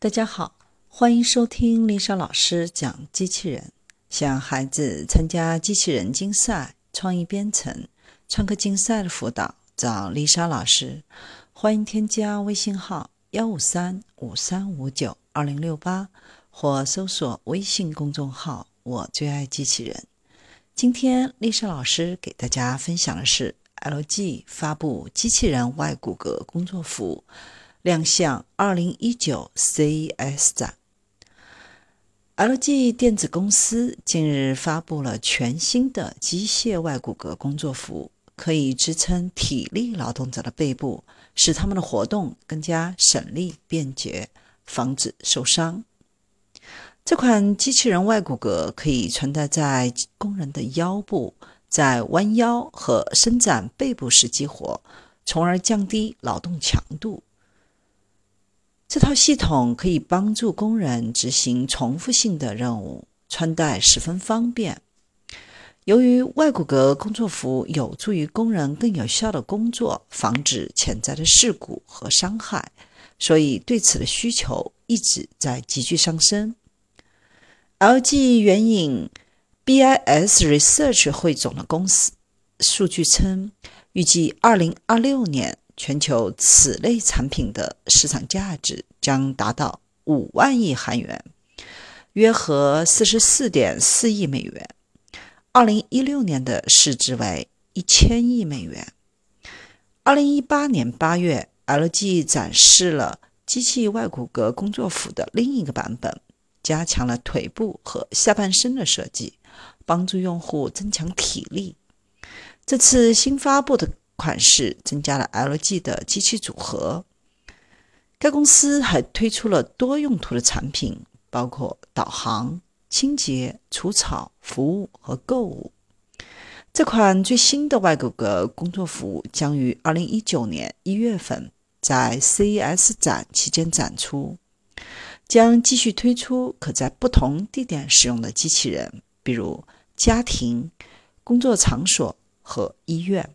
大家好，欢迎收听丽莎老师讲机器人。想孩子参加机器人竞赛、创意编程、创客竞赛的辅导，找丽莎老师。欢迎添加微信号幺五三五三五九二零六八，或搜索微信公众号“我最爱机器人”。今天丽莎老师给大家分享的是 LG 发布机器人外骨骼工作服。亮相二零一九 CES 展，LG 电子公司近日发布了全新的机械外骨骼工作服，可以支撑体力劳动者的背部，使他们的活动更加省力便捷，防止受伤。这款机器人外骨骼可以穿戴在工人的腰部，在弯腰和伸展背部时激活，从而降低劳动强度。这套系统可以帮助工人执行重复性的任务，穿戴十分方便。由于外骨骼工作服有助于工人更有效的工作，防止潜在的事故和伤害，所以对此的需求一直在急剧上升。LG 援引 BIS Research 汇总的公司数据称，预计2026年。全球此类产品的市场价值将达到五万亿韩元，约合四十四点四亿美元。二零一六年的市值为一千亿美元。二零一八年八月，LG 展示了机器外骨骼工作服的另一个版本，加强了腿部和下半身的设计，帮助用户增强体力。这次新发布的。款式增加了 LG 的机器组合。该公司还推出了多用途的产品，包括导航、清洁、除草、服务和购物。这款最新的外骨骼工作服将于2019年1月份在 CES 展期间展出，将继续推出可在不同地点使用的机器人，比如家庭、工作场所和医院。